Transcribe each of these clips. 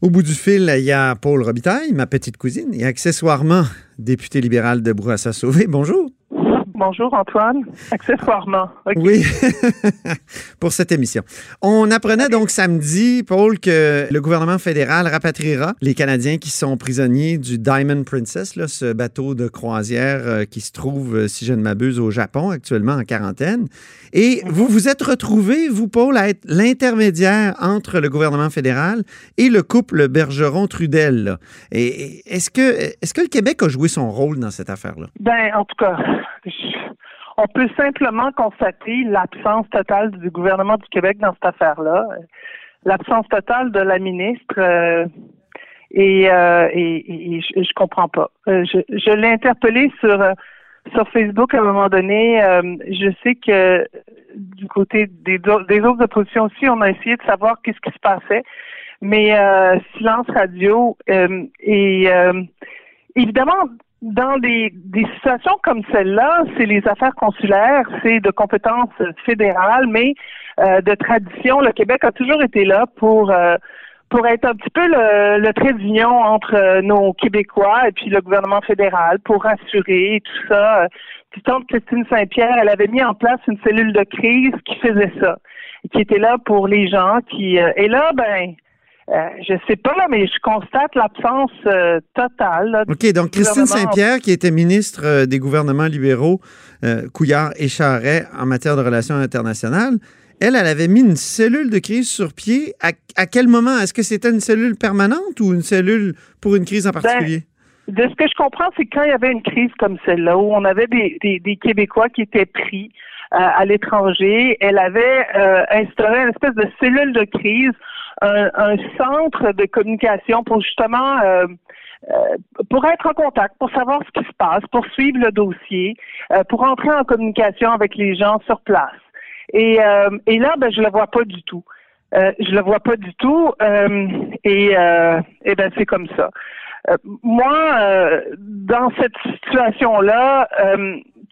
Au bout du fil, il y a Paul Robitaille, ma petite cousine, et accessoirement député libéral de Bourassa-Sauvé. Bonjour. Bonjour Antoine, accessoirement. Oui, pour cette émission. On apprenait donc samedi, Paul, que le gouvernement fédéral rapatriera les Canadiens qui sont prisonniers du Diamond Princess, là, ce bateau de croisière euh, qui se trouve, euh, si je ne m'abuse, au Japon actuellement en quarantaine. Et vous vous êtes retrouvé, vous, Paul, à être l'intermédiaire entre le gouvernement fédéral et le couple Bergeron-Trudel. Et est-ce que, est-ce que le Québec a joué son rôle dans cette affaire-là? Ben, en tout cas, on peut simplement constater l'absence totale du gouvernement du Québec dans cette affaire-là, l'absence totale de la ministre. Euh, et, euh, je, comprends pas. Euh, je, l'ai interpellé sur sur Facebook à un moment donné. je sais que du côté des, des autres oppositions aussi, on a essayé de savoir qu'est-ce qui se passait, mais silence radio et évidemment dans des, des situations comme celle-là, c'est les affaires consulaires, c'est de compétences fédérales, mais euh, de tradition, le Québec a toujours été là pour euh, pour être un petit peu le, le trait d'union entre euh, nos Québécois et puis le gouvernement fédéral pour rassurer tout ça. Puis tante Christine Saint-Pierre, elle avait mis en place une cellule de crise qui faisait ça, qui était là pour les gens qui et là ben euh, je sais pas, là, mais je constate l'absence euh, totale. OK, donc Christine Saint-Pierre, qui était ministre euh, des gouvernements libéraux, Couillard et Charret en matière de relations internationales, elle, elle avait mis une cellule de crise sur pied. À, quel moment? Est-ce que c'était une cellule permanente ou une cellule pour une crise en ben, particulier? de ce que je comprends, c'est quand il y avait une crise comme celle-là, où on avait des, des, Québécois qui étaient pris à l'étranger, elle avait instauré une espèce de cellule de crise un, centre de communication pour justement euh, euh, pour être en contact, pour savoir ce qui se passe, pour suivre le dossier, euh, pour entrer en communication avec les gens sur place. Et, et là, ben, je le vois pas du tout. Euh, je le vois pas du tout. et, et ben c'est comme ça. moi, dans cette situation-là,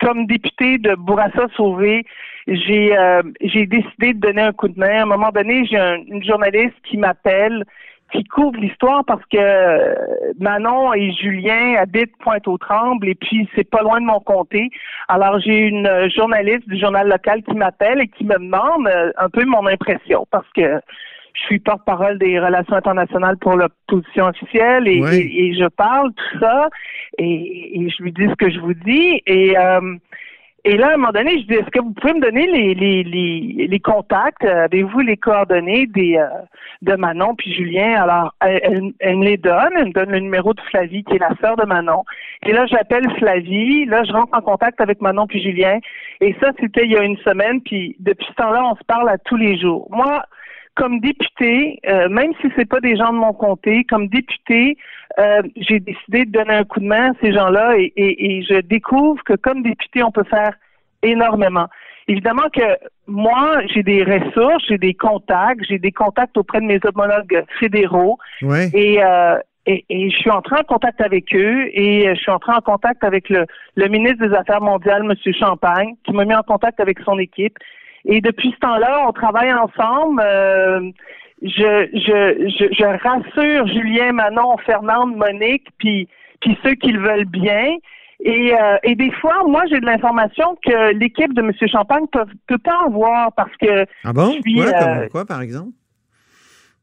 comme député de Bourassa Sauvé, j'ai euh, j'ai décidé de donner un coup de main. À un moment donné, j'ai une journaliste qui m'appelle, qui couvre l'histoire parce que euh, Manon et Julien habitent Pointe-aux-Trembles et puis c'est pas loin de mon comté. Alors j'ai une journaliste du journal local qui m'appelle et qui me demande euh, un peu mon impression parce que je suis porte-parole des relations internationales pour l'opposition officielle et, et, je parle tout ça et, et, je lui dis ce que je vous dis et et là, à un moment donné, je dis, est-ce que vous pouvez me donner les, les, les, les contacts? Avez-vous les coordonnées des euh, de Manon puis Julien? Alors, elle, elle, me les donne. Elle me donne le numéro de Flavie, qui est la sœur de Manon. Et là, j'appelle Flavie. Là, je rentre en contact avec Manon puis Julien. Et ça, c'était il y a une semaine. Puis depuis ce temps-là, on se parle à tous les jours. Moi, comme député, euh, même si c'est pas des gens de mon comté, comme député, euh, j'ai décidé de donner un coup de main à ces gens-là et, et, je découvre que comme député, on peut faire énormément. Évidemment que moi, j'ai des ressources, j'ai des contacts, j'ai des contacts auprès de mes homologues fédéraux. Et, euh, et, et, je suis entré en contact avec eux et je suis entré en contact avec le, le ministre des Affaires mondiales, M. Champagne, qui m'a mis en contact avec son équipe. Et depuis ce temps-là, on travaille ensemble. Euh, je, je, je, rassure Julien, Manon, Fernande, Monique, puis, puis ceux qui le veulent bien. Et, euh, et des fois, moi, j'ai de l'information que l'équipe de M. Champagne ne peut, peut, pas avoir parce que. Ah bon? Euh, quoi, par exemple?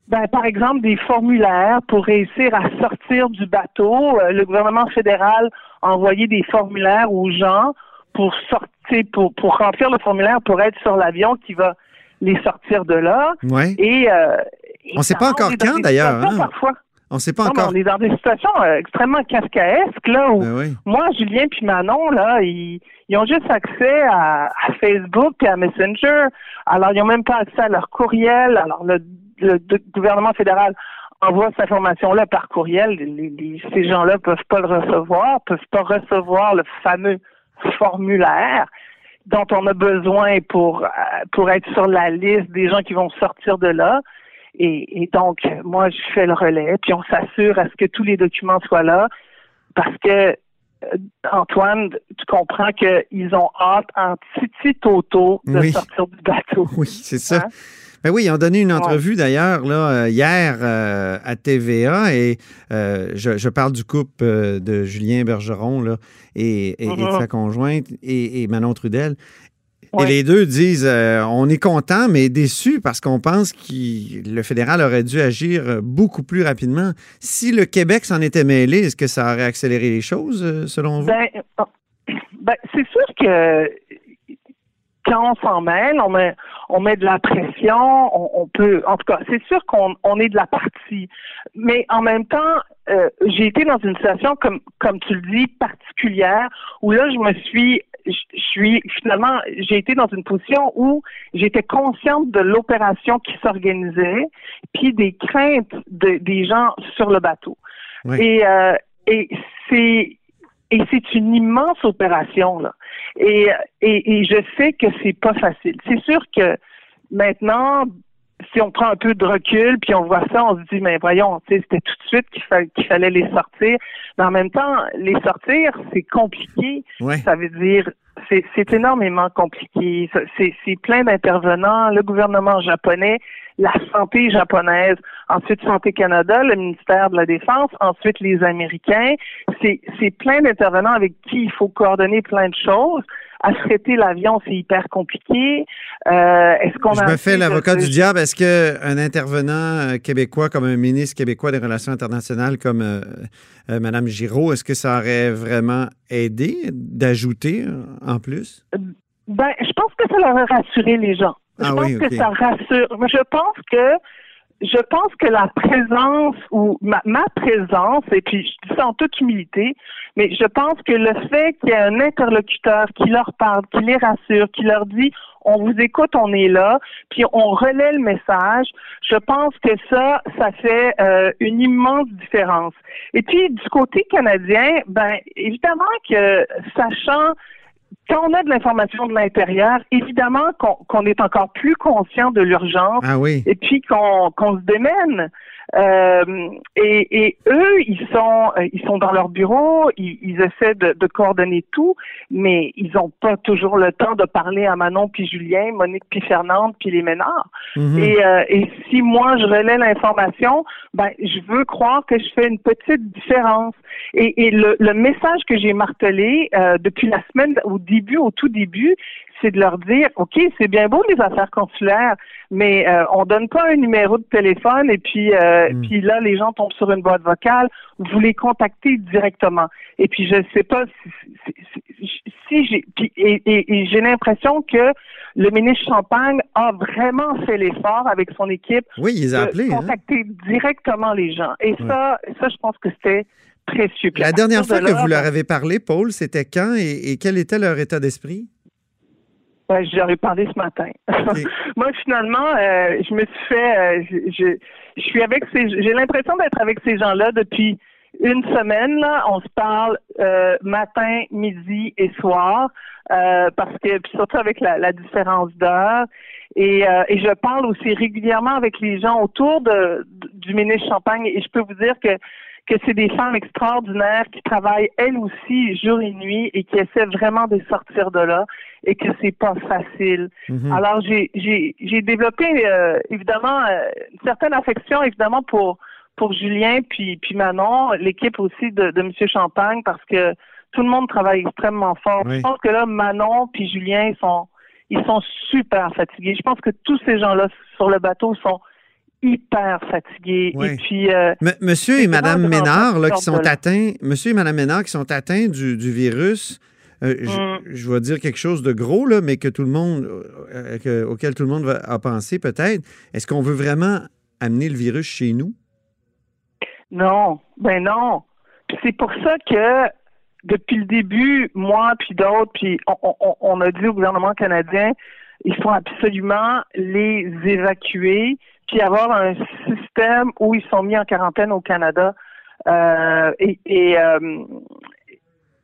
Ben, par exemple, des formulaires pour réussir à sortir du bateau. le gouvernement fédéral a envoyé des formulaires aux gens pour sortir, pour, pour remplir le formulaire pour être sur l'avion qui va les sortir de là. Ouais. Et, euh, on ne sait pas encore quand d'ailleurs. Hein? Parfois. On ne sait pas encore. on est dans des situations euh, extrêmement cascaesques là où ben moi, Julien puis Manon là, ils, ils ont juste accès à, Facebook et à Messenger. Alors ils n'ont même pas accès à leur courriel. Alors le, le, gouvernement fédéral envoie cette information-là par courriel. ces gens-là peuvent pas le recevoir, peuvent pas recevoir le fameux formulaire dont on a besoin pour, euh, pour être sur la liste des gens qui vont sortir de là. Et, donc, moi, je fais le relais, puis on s'assure à ce que tous les documents soient là, parce que, euh, Antoine, tu comprends qu'ils ont hâte en titi toto de sortir du bateau. Oui, c'est ça. Hein? Ben oui, ils ont donné une entrevue d'ailleurs là hier à TVA et je, parle du couple de Julien Bergeron là, et, et, de Mm-hmm. sa conjointe et, Manon Trudel. Et les deux disent on est content, mais déçu parce qu'on pense que le fédéral aurait dû agir beaucoup plus rapidement. Si le Québec s'en était mêlé, est-ce que ça aurait accéléré les choses, selon vous? Ben, ben, c'est sûr que quand on s'en mêle, on met, on met de la pression, on, peut, en tout cas, c'est sûr qu'on on est de la partie. Mais en même temps, euh, j'ai été dans une situation, comme, comme tu le dis, particulière, où là, je me suis je suis finalement, j'ai été dans une position où j'étais consciente de l'opération qui s'organisait, puis des craintes de, des gens sur le bateau. Oui. Et, euh, et c'est et c'est une immense opération là. Et, et, et je sais que c'est pas facile. C'est sûr que maintenant, si on prend un peu de recul, puis on voit ça, on se dit, mais voyons, c'était tout de suite qu'il fallait, qu'il fallait les sortir. Mais en même temps, les sortir, c'est compliqué. Ouais. Ça veut dire, c'est, c'est énormément compliqué. C'est, c'est plein d'intervenants, le gouvernement japonais, la santé japonaise, ensuite Santé Canada, le ministère de la Défense, ensuite les Américains. C'est, plein d'intervenants avec qui il faut coordonner plein de choses affréter l'avion, c'est hyper compliqué. Euh, est-ce qu'on Je me fais l'avocat du diable. Est-ce qu'un intervenant québécois comme un ministre québécois des Relations internationales comme euh, euh, Mme Giraud, est-ce que ça aurait vraiment aidé d'ajouter en plus? Ben, je pense que ça leur a rassuré les gens. Je Ah pense oui, que ça rassure. Je pense que je pense que la présence ou ma, ma présence, et puis je dis ça en toute humilité, mais je pense que le fait qu'il y ait un interlocuteur qui leur parle, qui les rassure, qui leur dit on vous écoute, on est là, puis on relaie le message, je pense que ça, ça fait euh, une immense différence. Et puis du côté canadien, ben évidemment que sachant quand on a de l'information de l'intérieur, évidemment qu'on est encore plus conscient de l'urgence Ah oui. et puis qu'on qu'on se démène. Euh, et, et eux, ils sont euh, ils sont dans leur bureau, ils, ils essaient de, de coordonner tout, mais ils n'ont pas toujours le temps de parler à Manon puis Julien, Monique puis Fernande puis les Ménards. Mhm. Et, euh, et si moi je relais l'information, ben je veux croire que je fais une petite différence. Et, et le, le message que j'ai martelé euh, depuis la semaine au début, au tout début, c'est de leur dire, ok, c'est bien beau les affaires consulaires, mais euh, on donne pas un numéro de téléphone et puis euh, Mm. puis là les gens tombent sur une boîte vocale. Vous les contactez directement. Et puis je sais pas si, si, j'ai et, et- et j'ai l'impression que le ministre Champagne a vraiment fait l'effort avec son équipe Oui, ils de appelé. hein? contacter directement les gens. Et ça, ça, je pense que c'était précieux. La dernière fois de que là, vous leur ben, avez parlé, Paul, c'était quand et, et quel était leur état d'esprit? Ben, je leur ai parlé ce matin. Moi, finalement, euh, je me suis fait, euh, je, je, je suis avec ces, j'ai l'impression d'être avec ces gens-là depuis une semaine. Là, on se parle euh, matin, midi et soir, euh, parce que puis surtout avec la, la différence d'heure. Et, euh, et je parle aussi régulièrement avec les gens autour de, du ministre Champagne. Et je peux vous dire que que c'est des femmes extraordinaires qui travaillent elles aussi jour et nuit et qui essaient vraiment de sortir de là et que c'est pas facile. Mhm. Alors j'ai j'ai j'ai développé euh, évidemment euh, une certaine affection évidemment pour pour Julien puis puis Manon, l'équipe aussi de de Monsieur Champagne parce que tout le monde travaille extrêmement fort. Oui. Je pense que là Manon puis Julien ils sont ils sont super fatigués. Je pense que tous ces gens-là sur le bateau sont hyper fatigués Oui. et puis euh, Monsieur et Madame Ménard, là, qui sont atteints, Monsieur et Madame Ménard qui sont atteints du, du virus, euh, je- Mm. je vais dire quelque chose de gros, là, mais que tout le monde, euh, que- auquel tout le monde va, a pensé peut-être. Est-ce qu'on veut vraiment amener le virus chez nous? Non, ben non. Puis c'est pour ça que depuis le début, moi puis d'autres, puis on, on, on a dit au gouvernement canadien, il faut absolument les évacuer, puis avoir un système où ils sont mis en quarantaine au Canada. Euh, et et euh,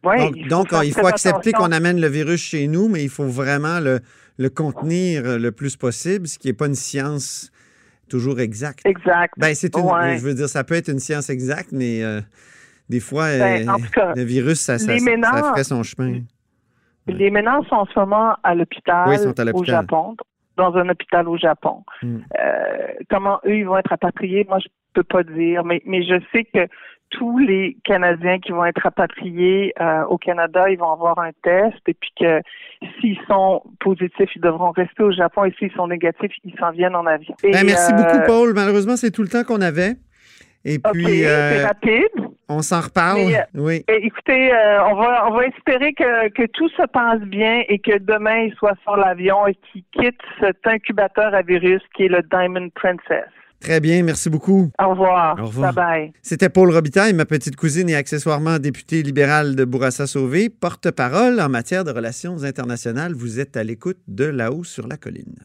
ouais, donc, il faut donc, faire il faut très accepter qu'on amène le virus chez nous, mais il faut vraiment le, le contenir le plus possible, ce qui n'est pas une science toujours exacte. Exact. Ben, c'est une, Ouais. je veux dire, ça peut être une science exacte, mais euh, des fois, Ben, en tout cas, le virus, ça, ça, ça- ferait son chemin. Les ménages sont en ce moment à l'hôpital Oui, au. Japon. Dans un hôpital au Japon. Mm. Euh, comment eux, ils vont être rapatriés, moi, je peux pas dire, mais, mais je sais que tous les Canadiens qui vont être rapatriés euh, au Canada, ils vont avoir un test et puis que s'ils sont positifs, ils devront rester au Japon et s'ils sont négatifs, ils s'en viennent en avion. Et, Ben, merci euh, beaucoup, Paul. Malheureusement, c'est tout le temps qu'on avait. Et puis, euh, rapide. on s'en reparle. Mais, euh, oui. Eh, Écoutez, euh, on va on va espérer que, que tout se passe bien et que demain il soit sur l'avion et qu'il quitte cet incubateur à virus qui est le Diamond Princess. Très bien. Merci beaucoup. Au revoir. Au revoir. Bye bye. C'était Paul Robitaille, ma petite cousine et accessoirement députée libérale de Bourassa-Sauvé, porte-parole en matière de relations internationales. Vous êtes à l'écoute de là-haut sur la colline.